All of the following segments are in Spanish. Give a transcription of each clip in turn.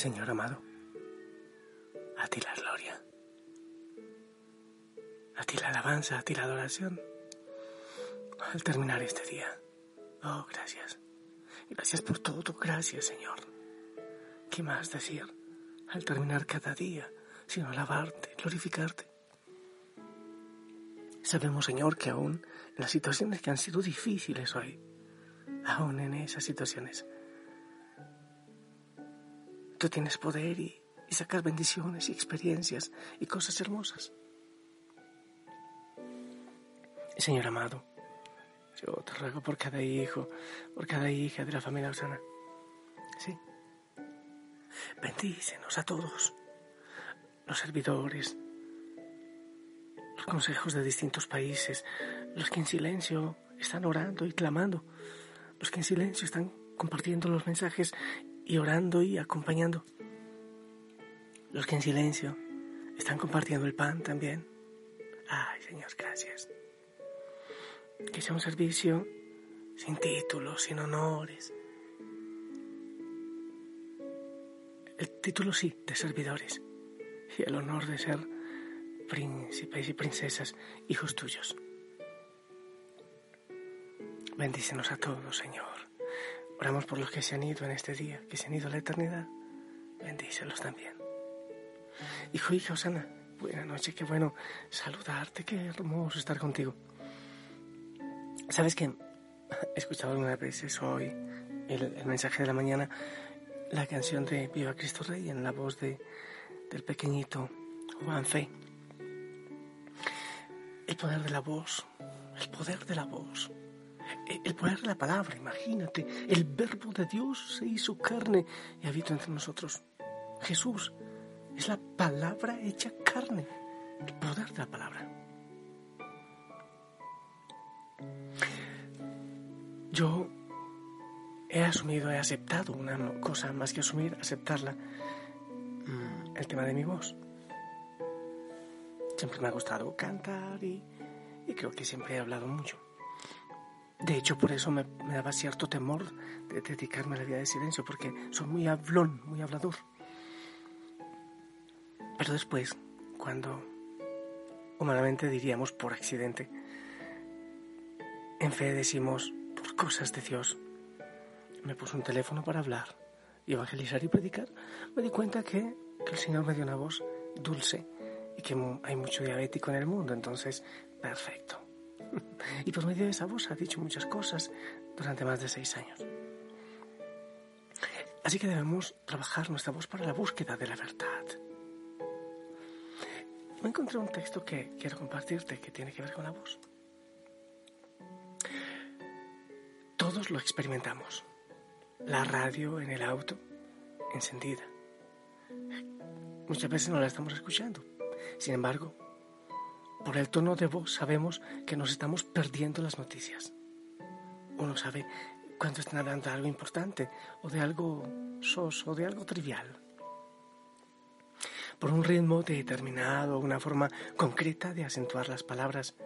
Señor amado, a ti la gloria, a ti la alabanza, a ti la adoración. Al terminar este día, oh, gracias. Gracias por todo, gracias Señor. ¿Qué más decir al terminar cada día, sino alabarte, glorificarte? Sabemos, Señor, que aún en las situaciones que han sido difíciles hoy, aún en esas situaciones, tú tienes poder y, sacas bendiciones y experiencias y cosas hermosas. Señor amado, yo te ruego por cada hijo, por cada hija de la familia Osana. Sí. Bendícenos a todos, los servidores, los consejos de distintos países, los que en silencio están orando y clamando, los que en silencio están compartiendo los mensajes y orando y acompañando, los que en silencio están compartiendo el pan también. Ay, Señor, gracias que sea un servicio sin títulos, sin honores. El título sí, de servidores, y el honor de ser príncipes y princesas, hijos tuyos. Bendícenos a todos, Señor. Oramos por los que se han ido en este día, que se han ido a la eternidad. Bendícelos también. Hijo, hija Osana, buena noche, qué bueno saludarte, qué hermoso estar contigo. ¿Sabes que He escuchado algunas veces hoy el, mensaje de la mañana, la canción de Viva Cristo Rey en la voz de, del pequeñito Juan Fe. El poder de la voz, el poder de la voz, el poder de la palabra, imagínate, el verbo de Dios se hizo carne y habitó entre nosotros. Jesús es la palabra hecha carne, el poder de la palabra. Yo he asumido, he aceptado una cosa más que asumir, aceptarla, mm, el tema de mi voz. Siempre me ha gustado cantar y, creo que siempre he hablado mucho. De hecho, por eso me, daba cierto temor de dedicarme a la vida de silencio, porque soy muy hablón, muy hablador. Pero después, cuando humanamente diríamos por accidente, en fe decimos, cosas de Dios. Me puso un teléfono para hablar y evangelizar y predicar. Me di cuenta que, el Señor me dio una voz dulce y que hay mucho diabético en el mundo, entonces, perfecto. y por medio de esa voz ha dicho muchas cosas durante más de seis años. Así que debemos trabajar nuestra voz para la búsqueda de la verdad. Me encontré un texto que quiero compartirte que tiene que ver con la voz. Todos lo experimentamos. La radio en el auto, encendida. Muchas veces no la estamos escuchando. Sin embargo, por el tono de voz sabemos que nos estamos perdiendo las noticias. Uno sabe cuando están hablando de algo importante o de algo soso o de algo trivial. Por un ritmo determinado, una forma concreta de acentuar las palabras,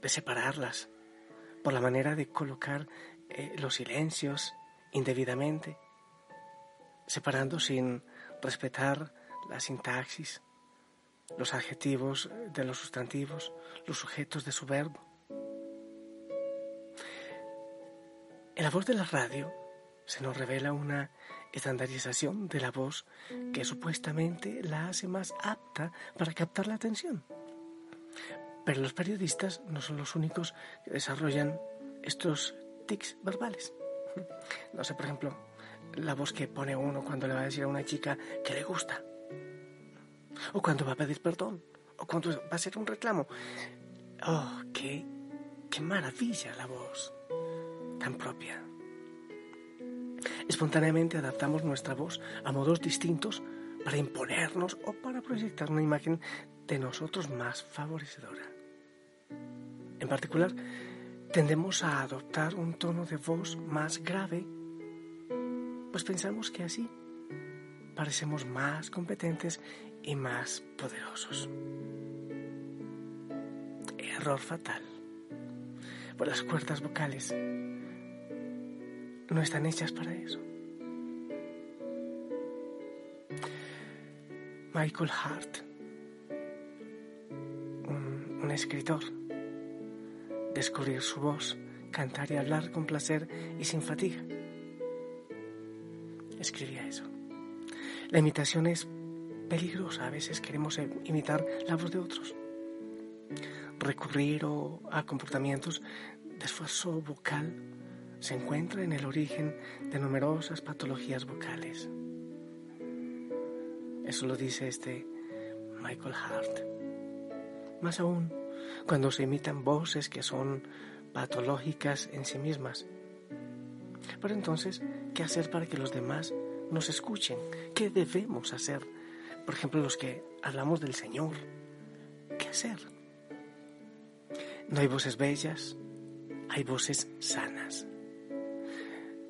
de separarlas, por la manera de colocar eh, los silencios indebidamente, separando sin respetar la sintaxis, los adjetivos de los sustantivos, los sujetos de su verbo. En la voz de la radio se nos revela una estandarización de la voz que supuestamente la hace más apta para captar la atención. Pero los periodistas no son los únicos que desarrollan estos verbales. No sé, por ejemplo, la voz que pone uno cuando le va a decir a una chica que le gusta. O cuando va a pedir perdón. O cuando va a hacer un reclamo. Oh, qué, qué maravilla la voz. Tan propia. Espontáneamente adaptamos nuestra voz a modos distintos para imponernos o para proyectar una imagen de nosotros más favorecedora. En particular, tendemos a adoptar un tono de voz más grave, pues pensamos que así parecemos más competentes y más poderosos. Error fatal. Pues las cuerdas vocales no están hechas para eso. Michael Hart, un, un escritor, descubrir su voz, cantar y hablar con placer y sin fatiga. Escribía eso. La imitación es peligrosa. A veces queremos imitar la voz de otros. Recurrir a comportamientos de esfuerzo vocal se encuentra en el origen de numerosas patologías vocales. Eso lo dice este Michael Hart. Más aún, cuando se imitan voces que son patológicas en sí mismas. Pero entonces, ¿qué hacer para que los demás nos escuchen? ¿Qué debemos hacer? Por ejemplo, los que hablamos del Señor. ¿Qué hacer? No hay voces bellas, hay voces sanas.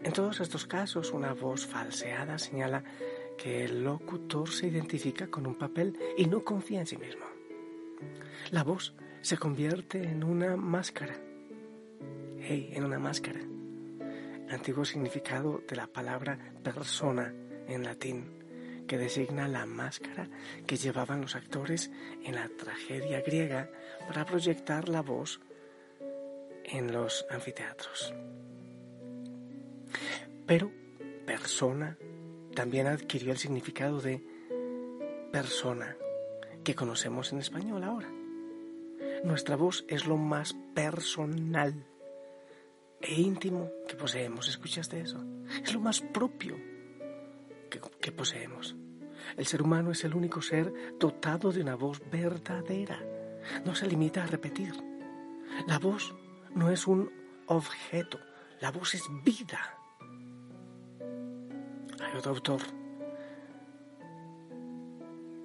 En todos estos casos, una voz falseada señala que el locutor se identifica con un papel y no confía en sí mismo. La voz se convierte en una máscara. Hey, en una máscara. Antiguo significado de la palabra persona en latín, que designa la máscara que llevaban los actores en la tragedia griega para proyectar la voz en los anfiteatros. Pero persona también adquirió el significado de persona que conocemos en español ahora. Nuestra voz es lo más personal e íntimo que poseemos. ¿Escuchaste eso? Es lo más propio que, que, poseemos. El ser humano es el único ser dotado de una voz verdadera. No se limita a repetir. La voz no es un objeto, la voz es vida. Hay otro autor,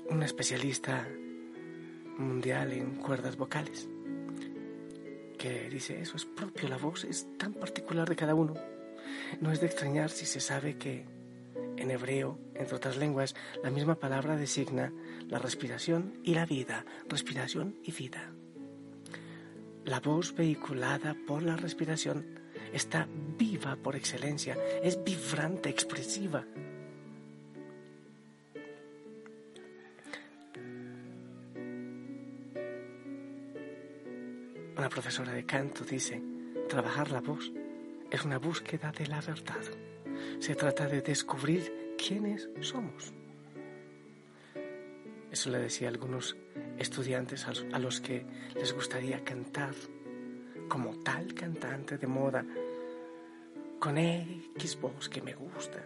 un especialista mundial en cuerdas vocales, que dice eso es propio, la voz es tan particular de cada uno. No es de extrañar si se sabe que en hebreo, entre otras lenguas, la misma palabra designa la respiración y la vida, respiración y vida. La voz vehiculada por la respiración está viva por excelencia, es vibrante, expresiva, Una profesora de canto dice, trabajar la voz es una búsqueda de la verdad. Se trata de descubrir quiénes somos. Eso le decía a algunos estudiantes a los que les gustaría cantar como tal cantante de moda, con X voz que me gusta.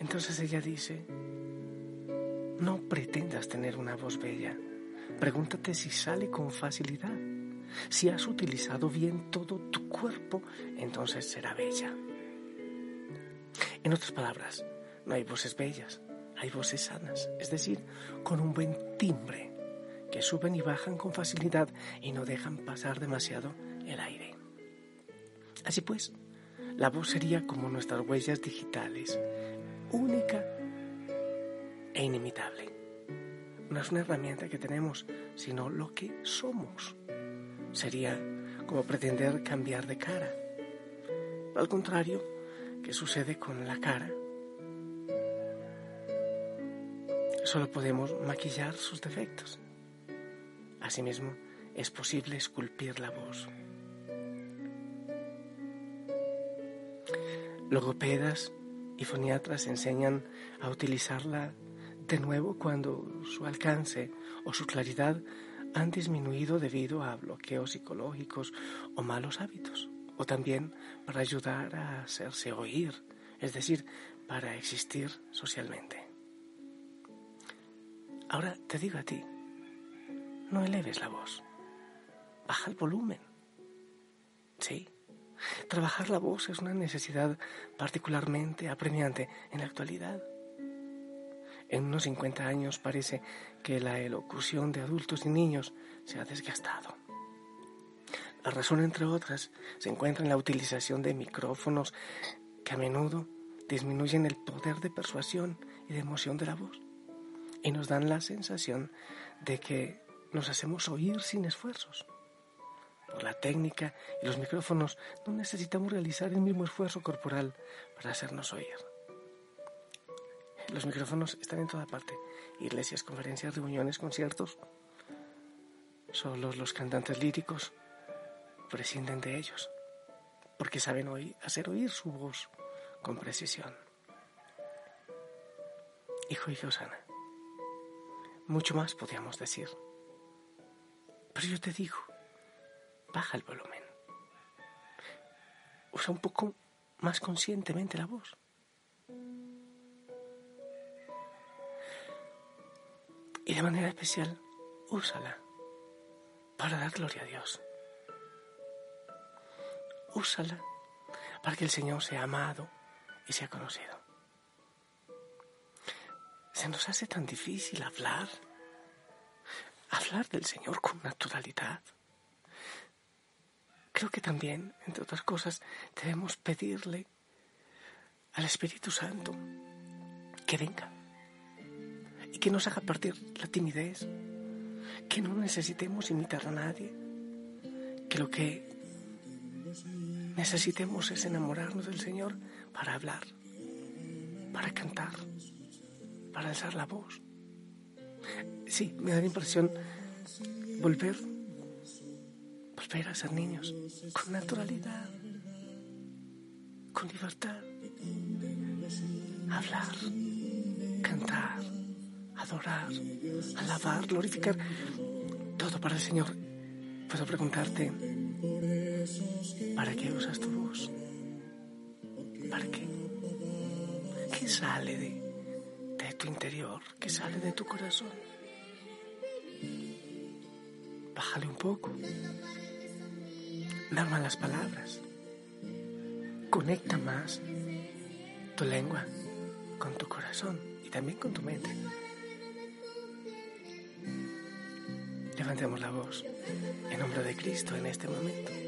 Entonces ella dice, no pretendas tener una voz bella, Pregúntate si sale con facilidad. Si has utilizado bien todo tu cuerpo, entonces será bella. En otras palabras, no hay voces bellas, hay voces sanas, es decir, con un buen timbre, que suben y bajan con facilidad y no dejan pasar demasiado el aire. Así pues, la voz sería como nuestras huellas digitales, única e inimitable no es una herramienta que tenemos, sino lo que somos. Sería como pretender cambiar de cara. Al contrario, ¿qué sucede con la cara? Solo podemos maquillar sus defectos. Asimismo, es posible esculpir la voz. Logopedas y foniatras enseñan a utilizarla de nuevo cuando su alcance o su claridad han disminuido debido a bloqueos psicológicos o malos hábitos, o también para ayudar a hacerse oír, es decir, para existir socialmente. Ahora te digo a ti, no eleves la voz, baja el volumen. Sí, trabajar la voz es una necesidad particularmente apremiante en la actualidad en unos 50 años parece que la elocución de adultos y niños se ha desgastado. La razón, entre otras, se encuentra en la utilización de micrófonos que a menudo disminuyen el poder de persuasión y de emoción de la voz y nos dan la sensación de que nos hacemos oír sin esfuerzos. Por la técnica y los micrófonos no necesitamos realizar el mismo esfuerzo corporal para hacernos oír. Los micrófonos están en toda parte iglesias, conferencias, reuniones, conciertos. Solo los cantantes líricos prescinden de ellos, porque saben oír, hacer oír su voz con precisión. Hijo y Osana, mucho más podríamos decir. Pero yo te digo, baja el volumen. Usa un poco más conscientemente la voz. Y de manera especial, úsala para dar gloria a Dios. Úsala para que el Señor sea amado y sea conocido. Se nos hace tan difícil hablar, hablar del Señor con naturalidad. Creo que también, entre otras cosas, debemos pedirle al Espíritu Santo que venga y que nos haga partir la timidez, que no necesitemos imitar a nadie, que lo que necesitemos es enamorarnos del Señor para hablar, para cantar, para alzar la voz. Sí, me da la impresión volver, volver a ser niños con naturalidad, con libertad, hablar, cantar adorar, alabar, glorificar, todo para el Señor. Puedo preguntarte, ¿para qué usas tu voz? ¿Para qué? ¿Qué sale de, tu interior? ¿Qué sale de tu corazón? Bájale un poco. Norma las palabras. Conecta más tu lengua con tu corazón y también con tu mente. Levantemos la voz en nombre de Cristo en este momento.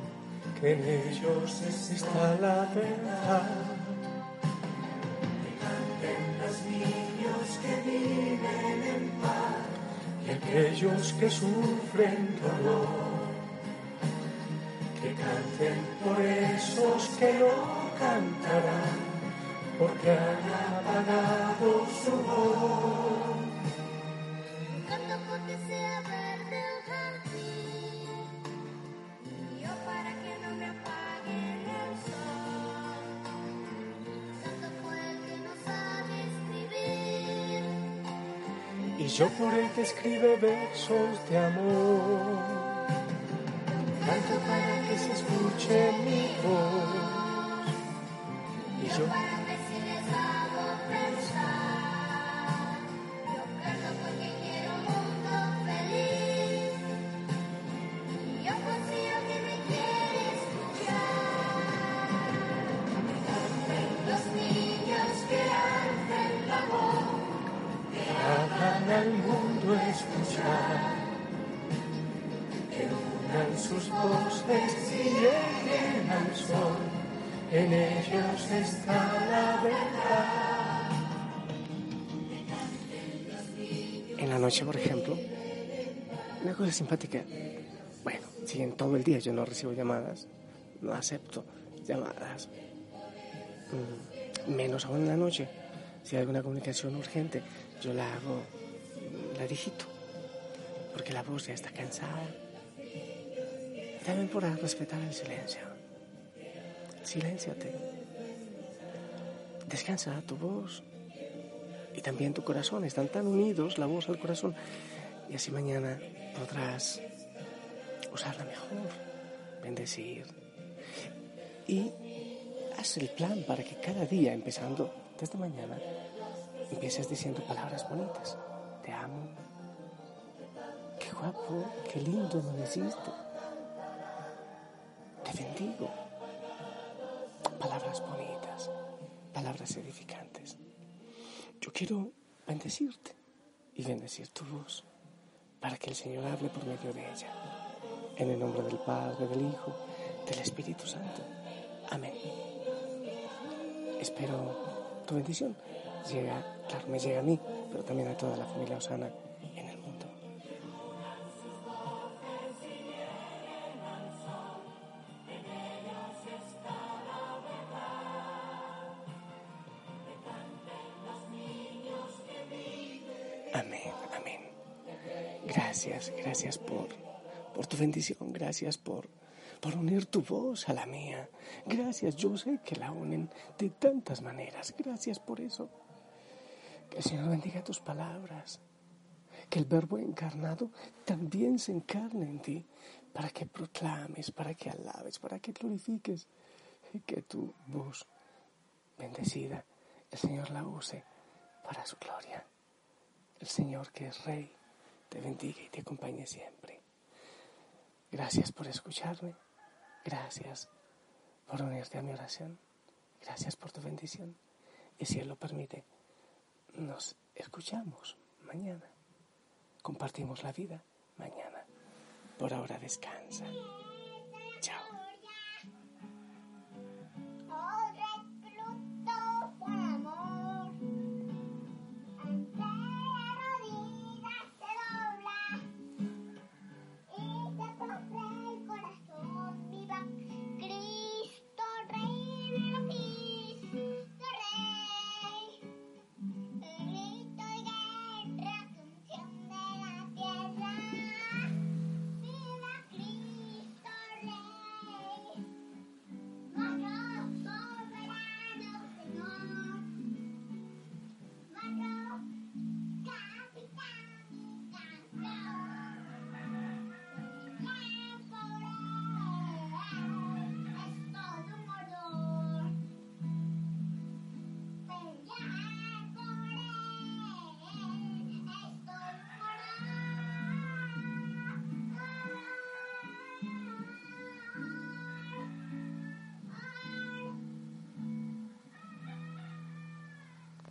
en ellos está la verdad. Que canten los niños que viven en paz y aquellos que sufren dolor. Que canten por esos que no cantarán, porque han apagado su voz. Yo por el que escribe versos de amor. Canto para que se escuche mi voz en ellos está la verdad. En la noche, por ejemplo, una cosa simpática, bueno, si en todo el día yo no recibo llamadas, no acepto llamadas, mm, menos aún en la noche, si hay alguna comunicación urgente, yo la hago la digito, porque la voz ya está cansada. También por respetar el silencio. Silénciate. Descansa tu voz y también tu corazón. Están tan unidos la voz al corazón. Y así mañana podrás usarla mejor, bendecir. Y haz el plan para que cada día, empezando desde mañana, empieces diciendo palabras bonitas te amo. Qué guapo, qué lindo amaneciste. Bendigo. Palabras bonitas, palabras edificantes. Yo quiero bendecirte y bendecir tu voz para que el Señor hable por medio de ella. En el nombre del Padre, del Hijo, del Espíritu Santo. Amén. Espero tu bendición. Llega, claro, me llega a mí, pero también a toda la familia Osana bendición, gracias por, por unir tu voz a la mía. Gracias, yo sé que la unen de tantas maneras. Gracias por eso. Que el Señor bendiga tus palabras. Que el Verbo encarnado también se encarne en ti para que proclames, para que alabes, para que glorifiques. Y que tu voz bendecida, el Señor la use para su gloria. El Señor que es Rey te bendiga y te acompañe siempre. Gracias por escucharme. Gracias por unirte a mi oración. Gracias por tu bendición. Y si Él lo permite, nos escuchamos mañana. Compartimos la vida mañana. Por ahora descansa.